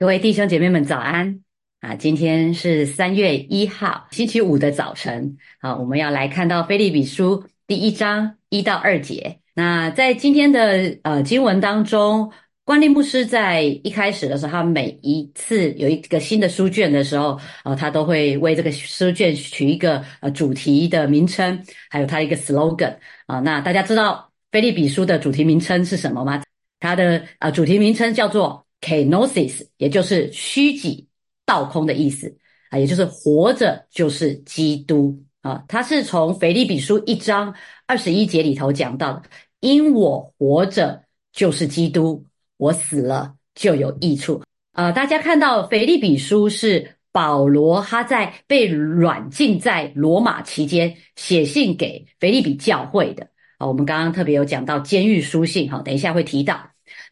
各位弟兄姐妹们，早安啊！今天是三月一号，星期五的早晨啊，我们要来看到《菲利比书》第一章一到二节。那在今天的呃经文当中，关利牧师在一开始的时候，他每一次有一个新的书卷的时候，呃，他都会为这个书卷取一个呃主题的名称，还有他一个 slogan 啊。那大家知道《菲利比书》的主题名称是什么吗？它的啊主题名称叫做。Kenosis，也就是虚己倒空的意思啊，也就是活着就是基督啊。它是从腓立比书一章二十一节里头讲到的，因我活着就是基督，我死了就有益处啊。大家看到腓立比书是保罗他在被软禁在罗马期间写信给腓立比教会的啊。我们刚刚特别有讲到监狱书信哈，等一下会提到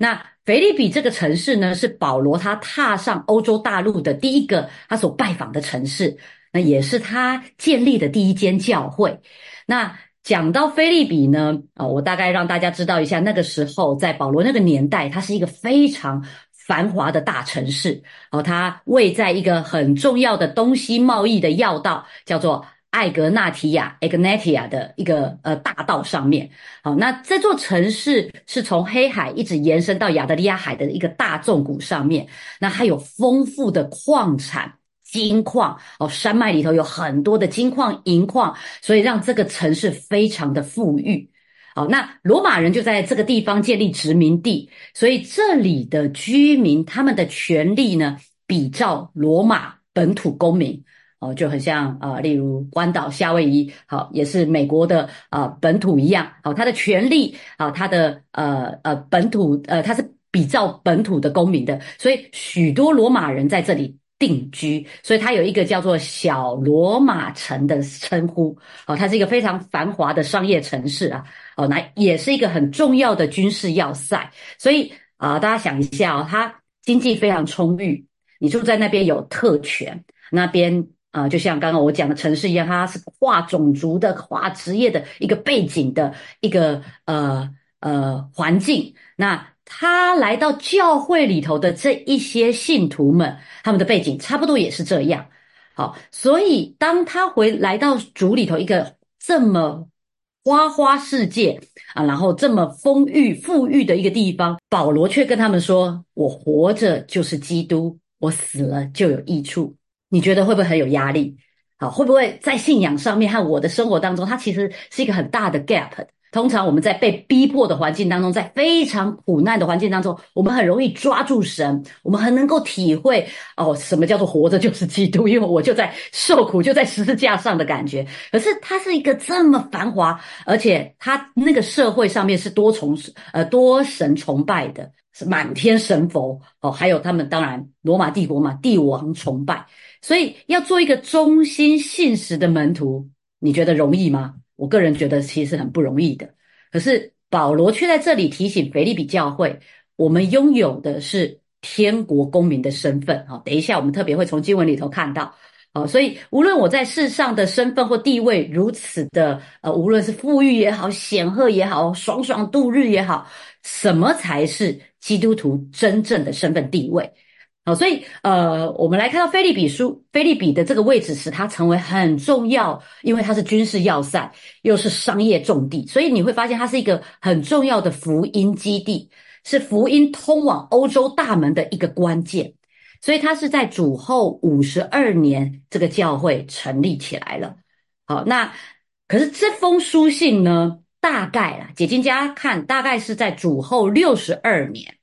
那。腓利比这个城市呢，是保罗他踏上欧洲大陆的第一个他所拜访的城市，那也是他建立的第一间教会。那讲到菲利比呢，啊，我大概让大家知道一下，那个时候在保罗那个年代，它是一个非常繁华的大城市，哦，它位在一个很重要的东西贸易的要道，叫做。艾格纳提亚 （Egnatia） 的一个呃大道上面，好，那这座城市是从黑海一直延伸到亚得里亚海的一个大纵谷上面，那它有丰富的矿产、金矿哦，山脉里头有很多的金矿、银矿，所以让这个城市非常的富裕。好，那罗马人就在这个地方建立殖民地，所以这里的居民他们的权利呢，比照罗马本土公民。哦，就很像啊，例如关岛、夏威夷，好，也是美国的啊本土一样，好，它的权利啊，它的呃呃本土呃，它是比照本土的公民的，所以许多罗马人在这里定居，所以它有一个叫做小罗马城的称呼，哦，它是一个非常繁华的商业城市啊，哦，那也是一个很重要的军事要塞，所以啊，大家想一下哦，它经济非常充裕，你住在那边有特权，那边。啊，就像刚刚我讲的城市一样，它是跨种族的、跨职业的一个背景的一个呃呃环境。那他来到教会里头的这一些信徒们，他们的背景差不多也是这样。好，所以当他回来到主里头一个这么花花世界啊，然后这么丰裕富裕的一个地方，保罗却跟他们说：“我活着就是基督，我死了就有益处。”你觉得会不会很有压力？好，会不会在信仰上面和我的生活当中，它其实是一个很大的 gap？通常我们在被逼迫的环境当中，在非常苦难的环境当中，我们很容易抓住神，我们很能够体会哦，什么叫做活着就是基督，因为我就在受苦，就在十字架上的感觉。可是它是一个这么繁华，而且它那个社会上面是多重呃多神崇拜的，满天神佛哦，还有他们当然罗马帝国嘛，帝王崇拜。所以要做一个忠心信实的门徒，你觉得容易吗？我个人觉得其实很不容易的。可是保罗却在这里提醒腓利比教会，我们拥有的是天国公民的身份。好，等一下我们特别会从经文里头看到。好，所以无论我在世上的身份或地位如此的呃，无论是富裕也好，显赫也好，爽爽度日也好，什么才是基督徒真正的身份地位？好，所以呃，我们来看到菲利比书，菲利比的这个位置使它成为很重要，因为它是军事要塞，又是商业重地，所以你会发现它是一个很重要的福音基地，是福音通往欧洲大门的一个关键。所以它是在主后五十二年，这个教会成立起来了。好，那可是这封书信呢，大概啦，解经家看大概是在主后六十二年。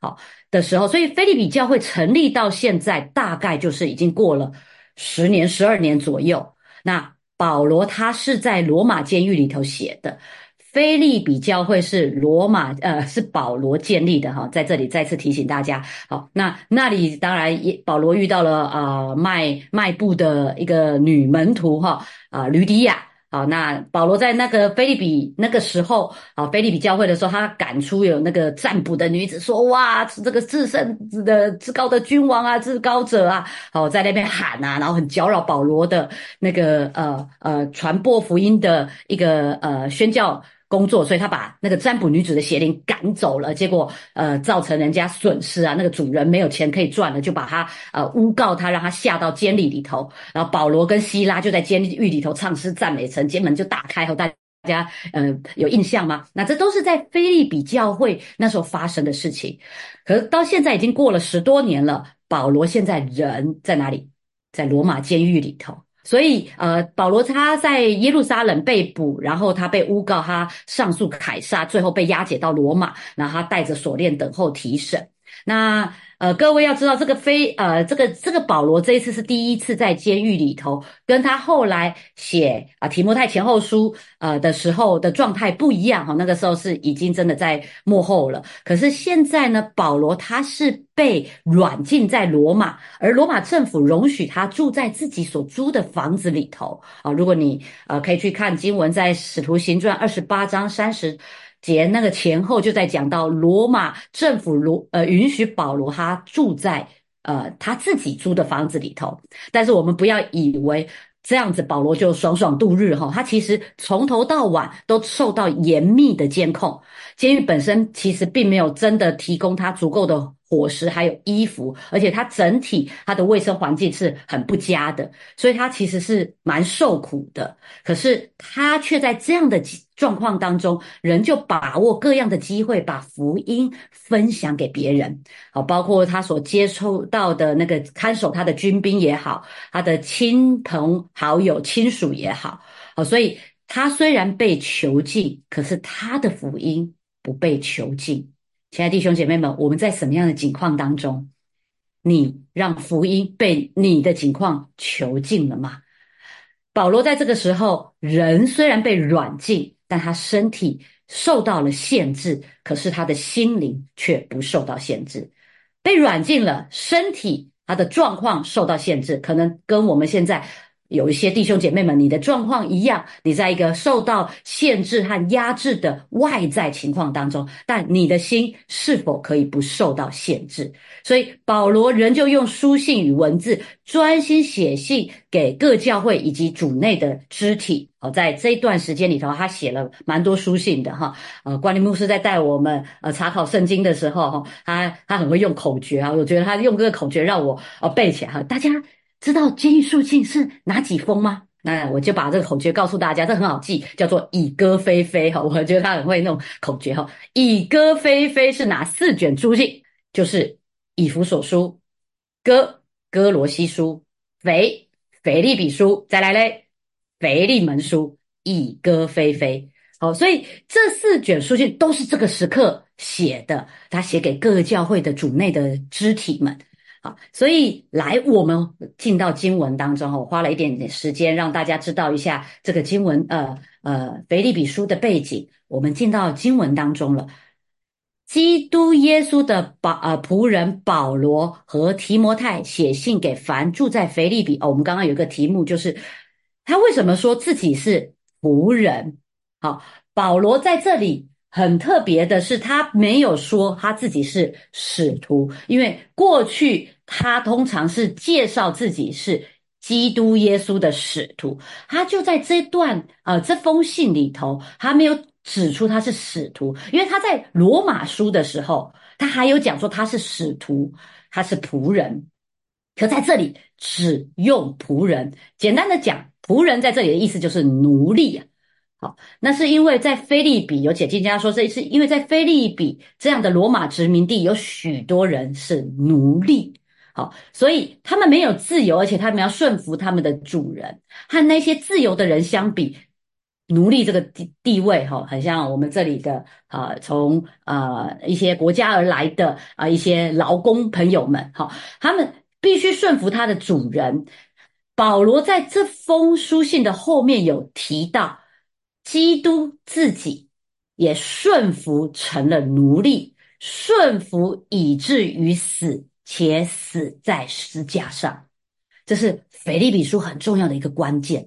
好。的时候，所以菲利比教会成立到现在，大概就是已经过了十年、十二年左右。那保罗他是在罗马监狱里头写的，菲利比教会是罗马呃是保罗建立的哈，在这里再次提醒大家。好，那那里当然也保罗遇到了啊卖卖布的一个女门徒哈啊吕迪亚。好，那保罗在那个菲利比那个时候，啊，菲利比教会的时候，他赶出有那个占卜的女子，说哇，这个至圣的至高的君王啊，至高者啊，好在那边喊啊，然后很搅扰保罗的那个呃呃传播福音的一个呃宣教工作，所以他把那个占卜女子的邪灵赶走了，结果呃造成人家损失啊，那个主人没有钱可以赚了，就把他呃诬告他，让他下到监狱里头，然后保罗跟希拉就在监狱里头唱诗赞美神，监门就打开后，大家呃有印象吗？那这都是在菲利比教会那时候发生的事情，可是到现在已经过了十多年了，保罗现在人在哪里？在罗马监狱里头。所以，呃，保罗他在耶路撒冷被捕，然后他被诬告，他上诉凯撒，最后被押解到罗马，然后他带着锁链等候提审。那。呃，各位要知道，这个非呃，这个这个保罗这一次是第一次在监狱里头，跟他后来写啊提摩太前后书呃的时候的状态不一样哈。那个时候是已经真的在幕后了，可是现在呢，保罗他是被软禁在罗马，而罗马政府容许他住在自己所租的房子里头啊。如果你呃可以去看经文，在使徒行传二十八章三十。节那个前后就在讲到罗马政府罗呃允许保罗他住在呃他自己租的房子里头，但是我们不要以为这样子保罗就爽爽度日哈，他其实从头到晚都受到严密的监控，监狱本身其实并没有真的提供他足够的。伙食还有衣服，而且它整体它的卫生环境是很不佳的，所以他其实是蛮受苦的。可是他却在这样的状况当中，仍旧把握各样的机会，把福音分享给别人。好，包括他所接触到的那个看守他的军兵也好，他的亲朋好友亲属也好，好，所以他虽然被囚禁，可是他的福音不被囚禁。亲爱的弟兄姐妹们，我们在什么样的境况当中？你让福音被你的境况囚禁了吗？保罗在这个时候，人虽然被软禁，但他身体受到了限制，可是他的心灵却不受到限制。被软禁了，身体他的状况受到限制，可能跟我们现在。有一些弟兄姐妹们，你的状况一样，你在一个受到限制和压制的外在情况当中，但你的心是否可以不受到限制？所以保罗仍旧用书信与文字专心写信给各教会以及主内的肢体。哦，在这一段时间里头，他写了蛮多书信的哈。呃，关尼牧师在带我们呃查考圣经的时候，哈，他他很会用口诀啊，我觉得他用这个口诀让我呃背起来哈，大家。知道监狱书信是哪几封吗？那我就把这个口诀告诉大家，这很好记，叫做“以歌飞飞”哈。我觉得他很会弄口诀哈，“以歌飞飞”是哪四卷书信？就是《以弗所书》、《哥》、《哥罗西书》、《腓》、《腓利比书》，再来嘞，《腓利门书》。以歌飞飞，好，所以这四卷书信都是这个时刻写的，他写给各教会的主内的肢体们。好，所以来我们进到经文当中我花了一点点时间让大家知道一下这个经文，呃呃，腓立比书的背景。我们进到经文当中了。基督耶稣的保呃仆人保罗和提摩太写信给凡住在腓立比。哦，我们刚刚有一个题目，就是他为什么说自己是仆人？好，保罗在这里。很特别的是，他没有说他自己是使徒，因为过去他通常是介绍自己是基督耶稣的使徒。他就在这段呃这封信里头，他没有指出他是使徒，因为他在罗马书的时候，他还有讲说他是使徒，他是仆人。可在这里只用仆人，简单的讲，仆人在这里的意思就是奴隶啊。好，那是因为在菲利比有解经家说，这是因为在菲利比这样的罗马殖民地，有许多人是奴隶。好，所以他们没有自由，而且他们要顺服他们的主人。和那些自由的人相比，奴隶这个地地位，哈，很像我们这里的啊，从啊一些国家而来的啊一些劳工朋友们，哈，他们必须顺服他的主人。保罗在这封书信的后面有提到。基督自己也顺服成了奴隶，顺服以至于死，且死在十字架上。这是腓利比书很重要的一个关键。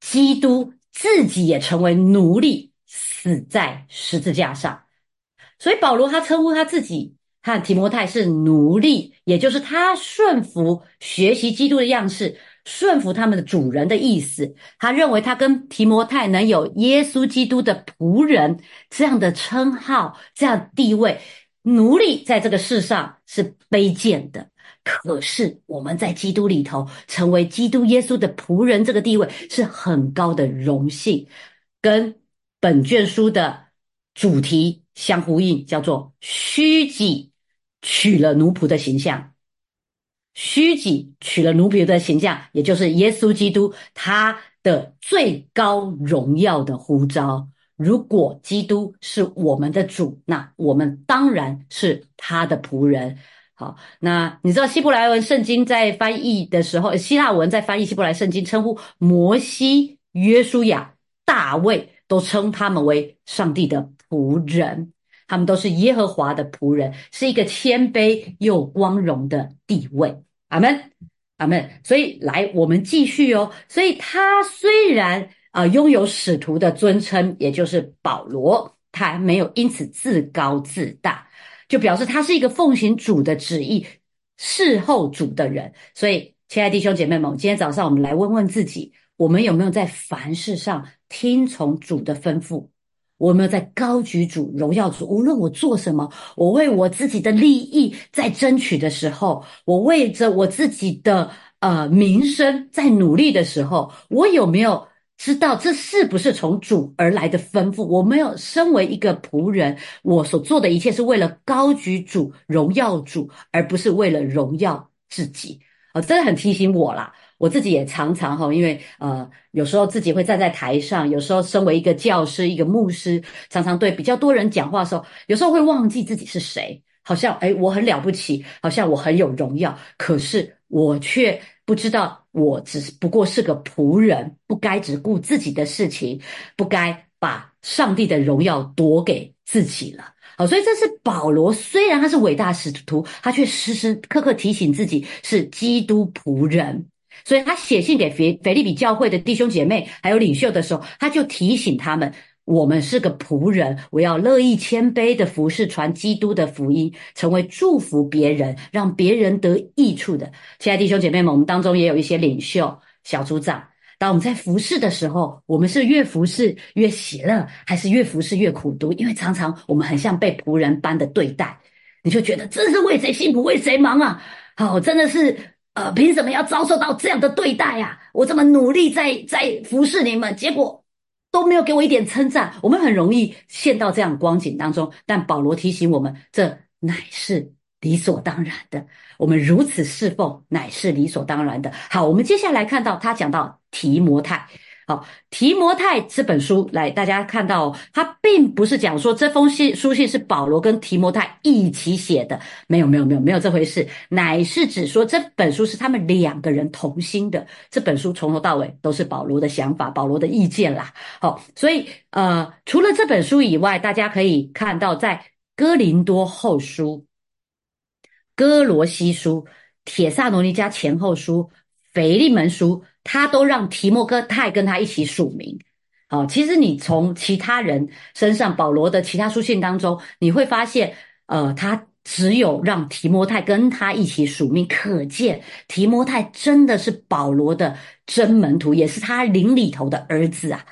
基督自己也成为奴隶，死在十字架上。所以保罗他称呼他自己和提摩太是奴隶，也就是他顺服学习基督的样式。顺服他们的主人的意思。他认为他跟提摩太能有耶稣基督的仆人这样的称号、这样地位。奴隶在这个世上是卑贱的，可是我们在基督里头成为基督耶稣的仆人，这个地位是很高的荣幸，跟本卷书的主题相呼应，叫做虚己取了奴仆的形象。虚己取了奴仆的形象，也就是耶稣基督他的最高荣耀的呼召。如果基督是我们的主，那我们当然是他的仆人。好，那你知道希伯来文圣经在翻译的时候，希腊文在翻译希伯来圣经，称呼摩西、约书亚、大卫，都称他们为上帝的仆人，他们都是耶和华的仆人，是一个谦卑又光荣的地位。阿门，阿门。所以来，我们继续哦。所以他虽然。啊，拥有使徒的尊称，也就是保罗，他没有因此自高自大，就表示他是一个奉行主的旨意、侍候主的人。所以，亲爱弟兄姐妹们，今天早上我们来问问自己：我们有没有在凡事上听从主的吩咐？我有没有在高举主、荣耀主？无论我做什么，我为我自己的利益在争取的时候，我为着我自己的呃名声在努力的时候，我有没有？知道这是不是从主而来的吩咐？我没有身为一个仆人，我所做的一切是为了高举主、荣耀主，而不是为了荣耀自己。啊，真的很提醒我啦。我自己也常常哈，因为呃，有时候自己会站在台上，有时候身为一个教师、一个牧师，常常对比较多人讲话的时候，有时候会忘记自己是谁。好像哎，我很了不起，好像我很有荣耀，可是我却不知道。我只不过是个仆人，不该只顾自己的事情，不该把上帝的荣耀夺给自己了。好，所以这是保罗，虽然他是伟大使徒，他却时时刻刻提醒自己是基督仆人。所以他写信给腓腓利比教会的弟兄姐妹还有领袖的时候，他就提醒他们。我们是个仆人，我要乐意谦卑的服侍，传基督的福音，成为祝福别人、让别人得益处的。亲爱弟兄姐妹们，我们当中也有一些领袖、小组长。当我们在服侍的时候，我们是越服侍越喜乐，还是越服侍越苦读？因为常常我们很像被仆人般的对待，你就觉得这是为谁辛苦为谁忙啊？好，真的是呃，凭什么要遭受到这样的对待啊？我这么努力在在服侍你们，结果。都没有给我一点称赞，我们很容易陷到这样光景当中。但保罗提醒我们，这乃是理所当然的。我们如此侍奉，乃是理所当然的。好，我们接下来看到他讲到提摩太。好，提摩太这本书来，大家看到，他并不是讲说这封信书信是保罗跟提摩太一起写的，没有，没有，没有，没有这回事，乃是指说这本书是他们两个人同心的。这本书从头到尾都是保罗的想法，保罗的意见啦。好，所以呃，除了这本书以外，大家可以看到，在哥林多后书、哥罗西书、铁萨罗尼迦前后书、腓利门书。他都让提摩太跟他一起署名，好，其实你从其他人身上，保罗的其他书信当中，你会发现，呃，他只有让提摩太跟他一起署名，可见提摩太真的是保罗的真门徒，也是他灵里头的儿子啊。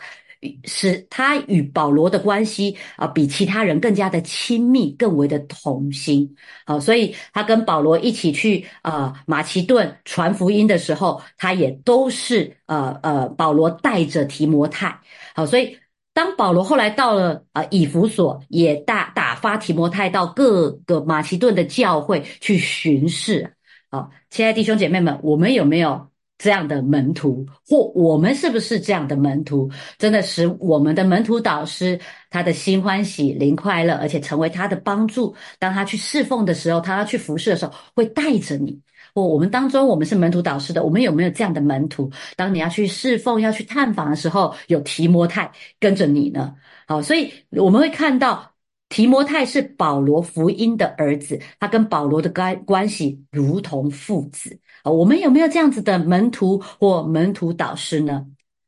使他与保罗的关系啊，比其他人更加的亲密，更为的同心。好，所以他跟保罗一起去呃马其顿传福音的时候，他也都是呃呃保罗带着提摩太。好，所以当保罗后来到了啊以弗所，也大打发提摩太到各个马其顿的教会去巡视。好，亲爱弟兄姐妹们，我们有没有？这样的门徒，或我们是不是这样的门徒？真的使我们的门徒导师他的心欢喜、灵快乐，而且成为他的帮助。当他去侍奉的时候，他要去服侍的时候，会带着你。或我们当中，我们是门徒导师的，我们有没有这样的门徒？当你要去侍奉、要去探访的时候，有提摩太跟着你呢？好，所以我们会看到提摩太是保罗福音的儿子，他跟保罗的关关系如同父子。我们有没有这样子的门徒或门徒导师呢？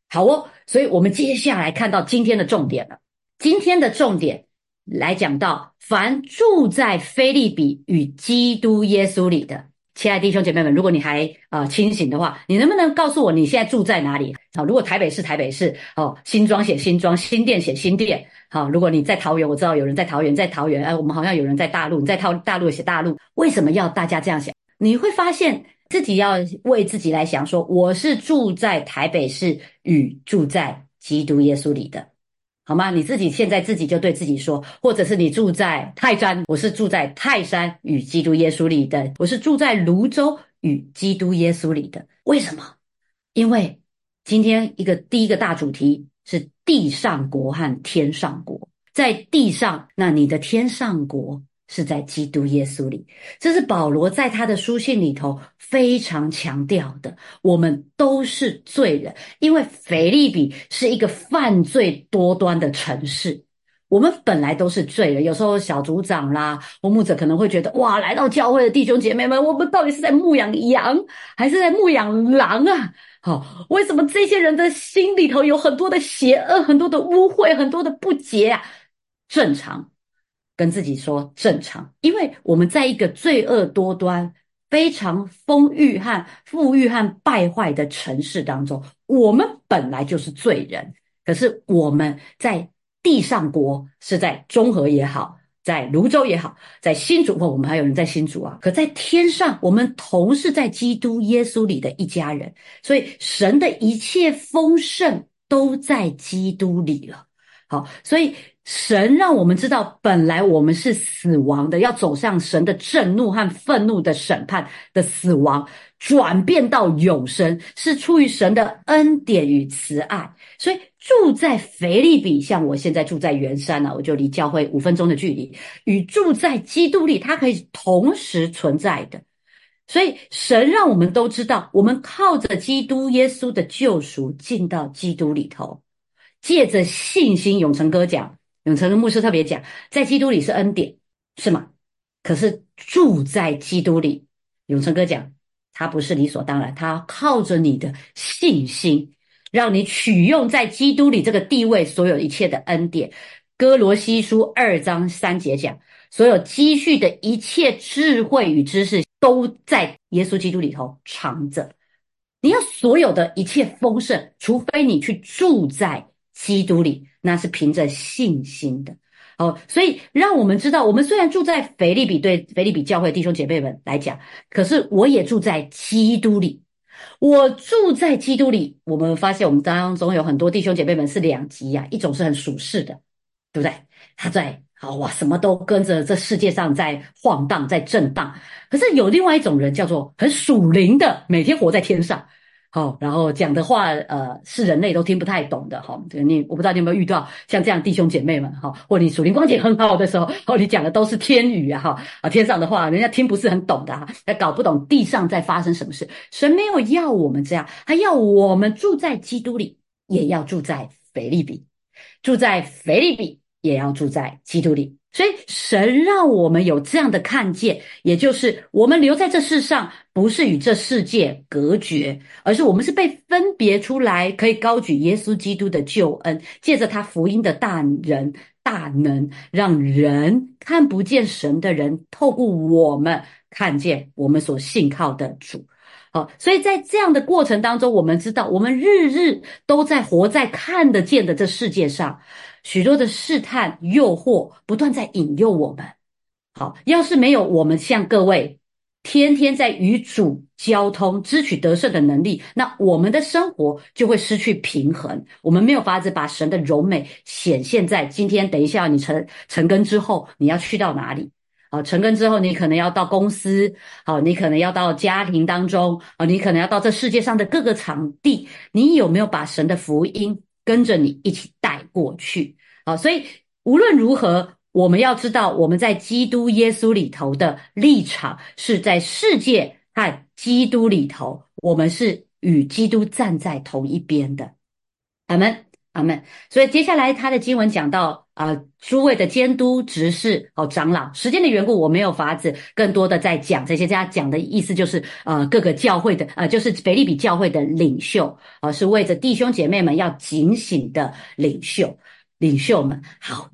好哦，所以我们接下来看到今天的重点了。今天的重点来讲到，凡住在菲利比与基督耶稣里的，亲爱的弟兄姐妹们，如果你还呃清醒的话，你能不能告诉我你现在住在哪里？好，如果台北市台北市，哦，新庄写新庄，新店写新店。好，如果你在桃园，我知道有人在桃园，在桃园，哎，我们好像有人在大陆，你在桃大陆写大陆，为什么要大家这样想？你会发现自己要为自己来想，说我是住在台北市与住在基督耶稣里的。好吗？你自己现在自己就对自己说，或者是你住在泰山，我是住在泰山与基督耶稣里的，我是住在泸州与基督耶稣里的。为什么？因为今天一个第一个大主题是地上国和天上国，在地上，那你的天上国。是在基督耶稣里，这是保罗在他的书信里头非常强调的。我们都是罪人，因为腓利比是一个犯罪多端的城市。我们本来都是罪人，有时候小组长啦、牧者可能会觉得，哇，来到教会的弟兄姐妹们，我们到底是在牧养羊，还是在牧养狼啊？好，为什么这些人的心里头有很多的邪恶、很多的污秽、很多的不洁啊？正常。跟自己说正常，因为我们在一个罪恶多端、非常丰裕和富裕和败坏的城市当中，我们本来就是罪人。可是我们在地上国，是在中和也好，在泸州也好，在新竹，或我们还有人在新竹啊。可在天上，我们同是在基督耶稣里的一家人，所以神的一切丰盛都在基督里了。好，所以。神让我们知道，本来我们是死亡的，要走向神的震怒和愤怒的审判的死亡，转变到永生，是出于神的恩典与慈爱。所以住在腓利比，像我现在住在圆山呢，我就离教会五分钟的距离，与住在基督里，它可以同时存在的。所以神让我们都知道，我们靠着基督耶稣的救赎进到基督里头，借着信心，永成哥讲。永成的牧师特别讲，在基督里是恩典，是吗？可是住在基督里，永成哥讲，他不是理所当然，他靠着你的信心，让你取用在基督里这个地位，所有一切的恩典。哥罗西书二章三节讲，所有积蓄的一切智慧与知识，都在耶稣基督里头藏着。你要所有的一切丰盛，除非你去住在基督里。那是凭着信心的，哦，所以让我们知道，我们虽然住在腓利比，对腓利比教会弟兄姐妹们来讲，可是我也住在基督里。我住在基督里，我们发现我们当中有很多弟兄姐妹们是两极呀，一种是很属世的，对不对？他在好哇，什么都跟着这世界上在晃荡，在震荡。可是有另外一种人叫做很属灵的，每天活在天上。好，然后讲的话，呃，是人类都听不太懂的，哈。你我不知道你有没有遇到像这样弟兄姐妹们，哈，或你属灵光景很好的时候，哦，你讲的都是天语啊，哈，啊，天上的话，人家听不是很懂的，哈，他搞不懂地上在发生什么事。神没有要我们这样，他要我们住在基督里，也要住在腓利比，住在腓利比，也要住在基督里。所以，神让我们有这样的看见，也就是我们留在这世上，不是与这世界隔绝，而是我们是被分别出来，可以高举耶稣基督的救恩，借着他福音的大人大能，让人看不见神的人，透过我们看见我们所信靠的主。好，所以在这样的过程当中，我们知道，我们日日都在活在看得见的这世界上。许多的试探、诱惑不断在引诱我们。好，要是没有我们像各位天天在与主交通、支取得胜的能力，那我们的生活就会失去平衡。我们没有法子把神的柔美显现在今天。等一下，你成成根之后，你要去到哪里？好，成根之后，你可能要到公司，好，你可能要到家庭当中，啊，你可能要到这世界上的各个场地。你有没有把神的福音？跟着你一起带过去，好，所以无论如何，我们要知道我们在基督耶稣里头的立场是在世界和基督里头，我们是与基督站在同一边的。阿门，阿门。所以接下来他的经文讲到啊，诸位的监督、执事、哦长老，时间的缘故，我没有法子更多的在讲这些。这样讲的意思就是，呃，各个教会的，呃，就是腓利比教会的领袖，啊，是为着弟兄姐妹们要警醒的领袖，领袖们。好，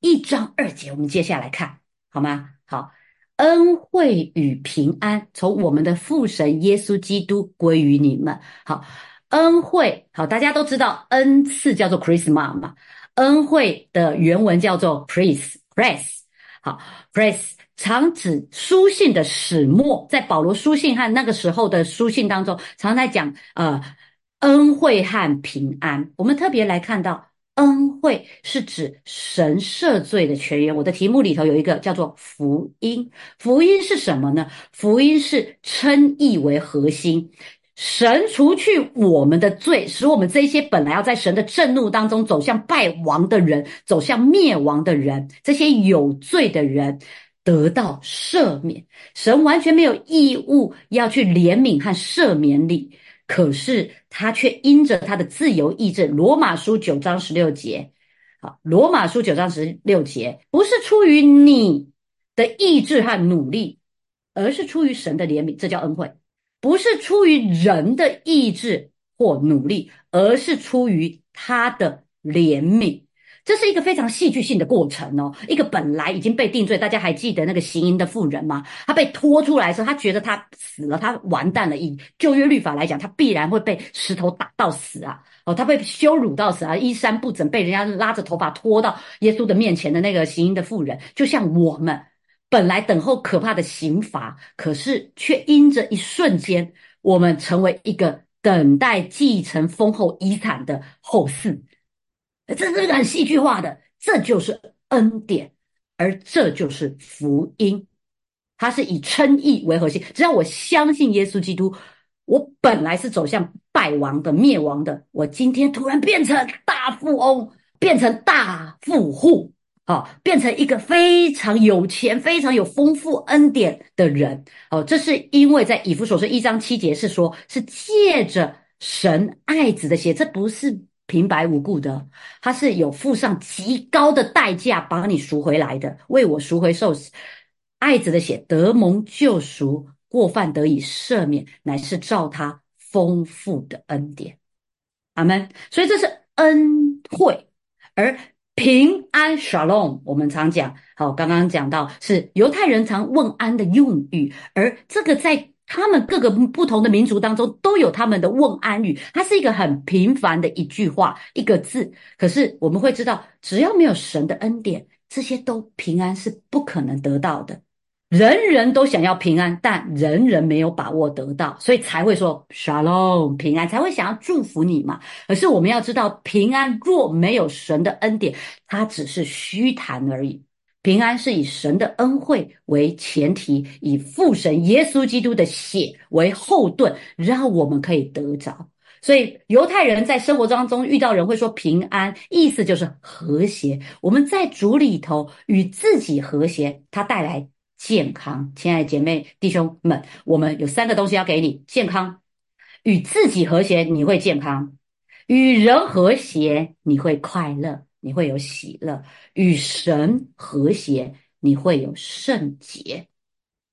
一章二节，我们接下来看好吗？好，恩惠与平安从我们的父神耶稣基督归于你们。好，恩惠好，大家都知道恩赐叫做 Christmas 嘛，恩惠的原文叫做 Praise，Praise。好，Praise 常指书信的始末，在保罗书信和那个时候的书信当中，常在讲呃恩惠和平安。我们特别来看到。恩惠是指神赦罪的泉源。我的题目里头有一个叫做福音。福音是什么呢？福音是称义为核心，神除去我们的罪，使我们这些本来要在神的震怒当中走向败亡的人，走向灭亡的人，这些有罪的人得到赦免。神完全没有义务要去怜悯和赦免你。可是他却因着他的自由意志，《罗马书》九章十六节，好，《罗马书》九章十六节不是出于你的意志和努力，而是出于神的怜悯，这叫恩惠；不是出于人的意志或努力，而是出于他的怜悯。这是一个非常戏剧性的过程哦。一个本来已经被定罪，大家还记得那个行淫的妇人吗？他被拖出来的时候，他觉得他死了，他完蛋了。以旧约律法来讲，他必然会被石头打到死啊！哦，他被羞辱到死啊！衣衫不整，被人家拉着头发拖到耶稣的面前的那个行淫的妇人，就像我们本来等候可怕的刑罚，可是却因着一瞬间，我们成为一个等待继承丰厚遗产的后嗣。这是很戏剧化的，这就是恩典，而这就是福音。它是以称义为核心。只要我相信耶稣基督，我本来是走向败亡的、灭亡的，我今天突然变成大富翁，变成大富户，哦，变成一个非常有钱、非常有丰富恩典的人。哦，这是因为在以弗所书一章七节是说，是借着神爱子的血，这不是。平白无故的，他是有付上极高的代价把你赎回来的，为我赎回受死。爱子的血得蒙救赎，过犯得以赦免，乃是照他丰富的恩典。阿门。所以这是恩惠，而平安 （shalom） 我们常讲，好，刚刚讲到是犹太人常问安的用语，而这个在。他们各个不同的民族当中都有他们的问安语，它是一个很平凡的一句话，一个字。可是我们会知道，只要没有神的恩典，这些都平安是不可能得到的。人人都想要平安，但人人没有把握得到，所以才会说 “shalom” 平安，才会想要祝福你嘛。可是我们要知道，平安若没有神的恩典，它只是虚谈而已。平安是以神的恩惠为前提，以父神耶稣基督的血为后盾，让我们可以得着。所以犹太人在生活当中遇到人会说平安，意思就是和谐。我们在主里头与自己和谐，它带来健康。亲爱的姐妹弟兄们，我们有三个东西要给你：健康，与自己和谐，你会健康；与人和谐，你会快乐。你会有喜乐，与神和谐，你会有圣洁，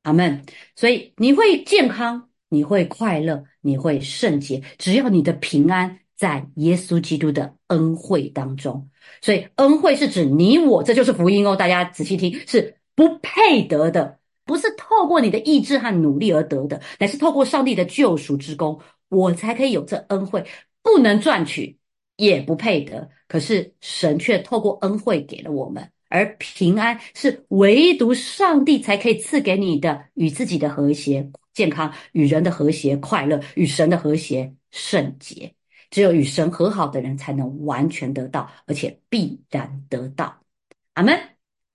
阿门。所以你会健康，你会快乐，你会圣洁。只要你的平安在耶稣基督的恩惠当中，所以恩惠是指你我，这就是福音哦。大家仔细听，是不配得的，不是透过你的意志和努力而得的，乃是透过上帝的救赎之功，我才可以有这恩惠，不能赚取。也不配得，可是神却透过恩惠给了我们，而平安是唯独上帝才可以赐给你的，与自己的和谐、健康，与人的和谐、快乐，与神的和谐、圣洁。只有与神和好的人，才能完全得到，而且必然得到。阿门，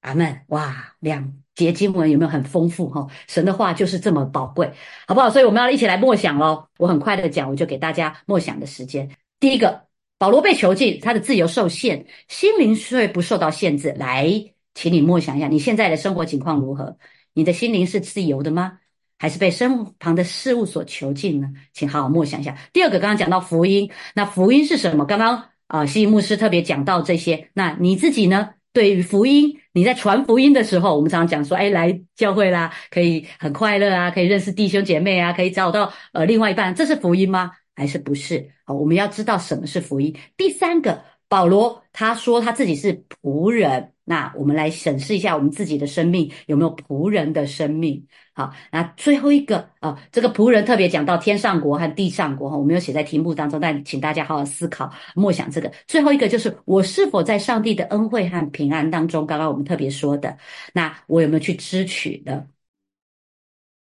阿门。哇，两节经文有没有很丰富哈？神的话就是这么宝贵，好不好？所以我们要一起来默想喽。我很快的讲，我就给大家默想的时间。第一个。保罗被囚禁，他的自由受限，心灵却不受到限制。来，请你默想一下，你现在的生活情况如何？你的心灵是自由的吗？还是被身旁的事物所囚禁呢？请好好默想一下。第二个，刚刚讲到福音，那福音是什么？刚刚啊，西牧师特别讲到这些。那你自己呢？对于福音，你在传福音的时候，我们常常讲说，哎，来教会啦，可以很快乐啊，可以认识弟兄姐妹啊，可以找到呃另外一半，这是福音吗？还是不是？好，我们要知道什么是福音。第三个，保罗他说他自己是仆人，那我们来审视一下我们自己的生命有没有仆人的生命。好，那最后一个啊，这个仆人特别讲到天上国和地上国哈，我没有写在题目当中，但请大家好好思考默想这个。最后一个就是我是否在上帝的恩惠和平安当中？刚刚我们特别说的，那我有没有去支取呢？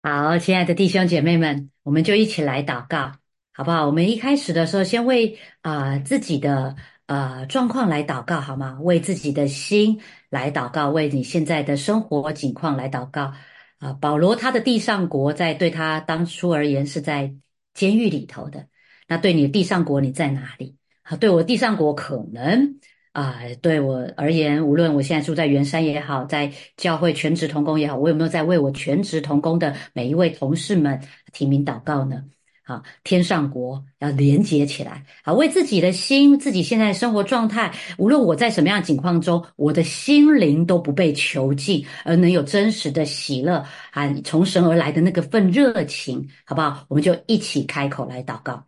好，亲爱的弟兄姐妹们，我们就一起来祷告，好不好？我们一开始的时候，先为啊自己的。呃，状况来祷告好吗？为自己的心来祷告，为你现在的生活境况来祷告。啊，保罗他的地上国在对他当初而言是在监狱里头的。那对你的地上国你在哪里？啊，对我地上国可能啊，对我而言，无论我现在住在圆山也好，在教会全职同工也好，我有没有在为我全职同工的每一位同事们提名祷告呢？好，天上国要连接起来。好，为自己的心，自己现在生活状态，无论我在什么样的境况中，我的心灵都不被囚禁，而能有真实的喜乐啊，从神而来的那个份热情，好不好？我们就一起开口来祷告，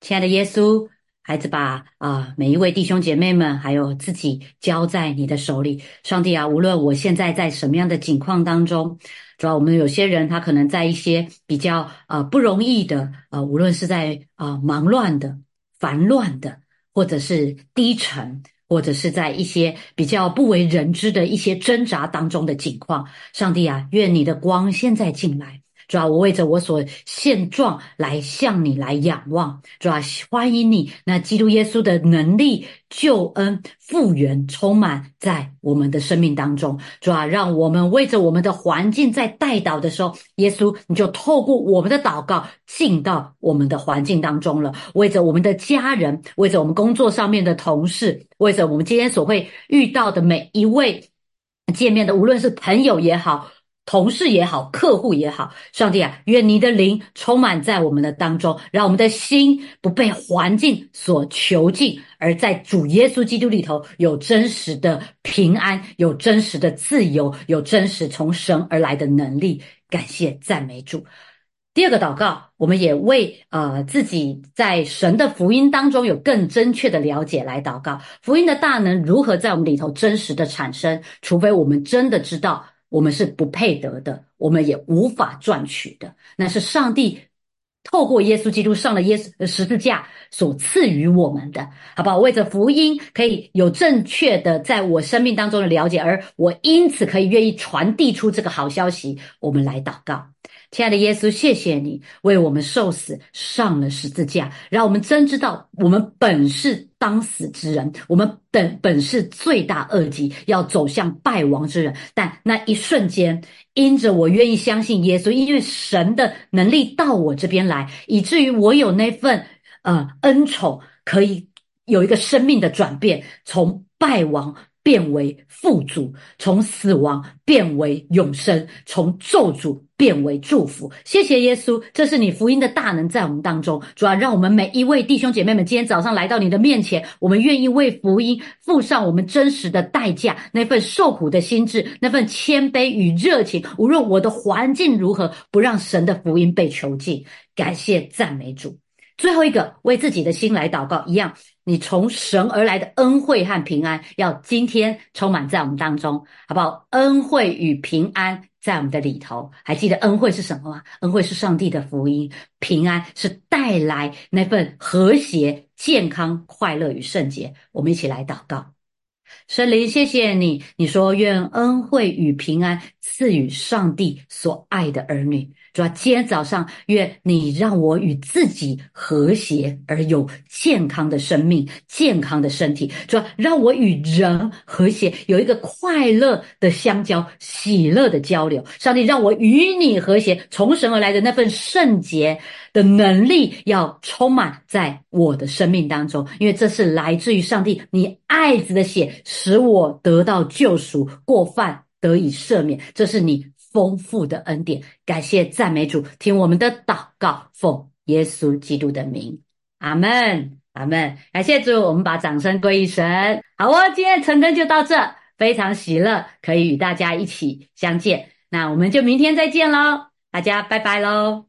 亲爱的耶稣。孩子把啊每一位弟兄姐妹们，还有自己交在你的手里，上帝啊，无论我现在在什么样的境况当中，主要我们有些人他可能在一些比较啊不容易的啊，无论是在啊忙乱的、烦乱的，或者是低沉，或者是在一些比较不为人知的一些挣扎当中的境况，上帝啊，愿你的光现在进来。主要我为着我所现状来向你来仰望，主要欢迎你。那基督耶稣的能力、救恩、复原，充满在我们的生命当中。主要让我们为着我们的环境在代祷的时候，耶稣你就透过我们的祷告进到我们的环境当中了。为着我们的家人，为着我们工作上面的同事，为着我们今天所会遇到的每一位见面的，无论是朋友也好。同事也好，客户也好，上帝啊，愿你的灵充满在我们的当中，让我们的心不被环境所囚禁，而在主耶稣基督里头有真实的平安，有真实的自由，有真实从神而来的能力。感谢赞美主。第二个祷告，我们也为呃自己在神的福音当中有更正确的了解来祷告，福音的大能如何在我们里头真实的产生，除非我们真的知道。我们是不配得的，我们也无法赚取的。那是上帝透过耶稣基督上了耶稣十字架所赐予我们的，好不好？为着福音可以有正确的在我生命当中的了解，而我因此可以愿意传递出这个好消息。我们来祷告。亲爱的耶稣，谢谢你为我们受死上了十字架，让我们真知道我们本是当死之人，我们本本是罪大恶极，要走向败亡之人。但那一瞬间，因着我愿意相信耶稣，因为神的能力到我这边来，以至于我有那份呃恩宠，可以有一个生命的转变，从败亡。变为富足，从死亡变为永生，从咒诅变为祝福。谢谢耶稣，这是你福音的大能在我们当中。主要让我们每一位弟兄姐妹们，今天早上来到你的面前，我们愿意为福音付上我们真实的代价，那份受苦的心智，那份谦卑与热情。无论我的环境如何，不让神的福音被囚禁。感谢赞美主。最后一个，为自己的心来祷告，一样。你从神而来的恩惠和平安，要今天充满在我们当中，好不好？恩惠与平安在我们的里头，还记得恩惠是什么吗？恩惠是上帝的福音，平安是带来那份和谐、健康、快乐与圣洁。我们一起来祷告。神灵，谢谢你。你说愿恩惠与平安赐予上帝所爱的儿女。主要今天早上，愿你让我与自己和谐而有健康的生命、健康的身体。主要让我与人和谐，有一个快乐的相交、喜乐的交流。上帝让我与你和谐，从神而来的那份圣洁的能力要充满在我的生命当中，因为这是来自于上帝，你爱子的血。使我得到救赎，过犯得以赦免，这是你丰富的恩典。感谢赞美主，听我们的祷告，奉耶稣基督的名，阿门，阿门。感谢主，我们把掌声归于神。好哦，今天晨更就到这，非常喜乐，可以与大家一起相见。那我们就明天再见喽，大家拜拜喽。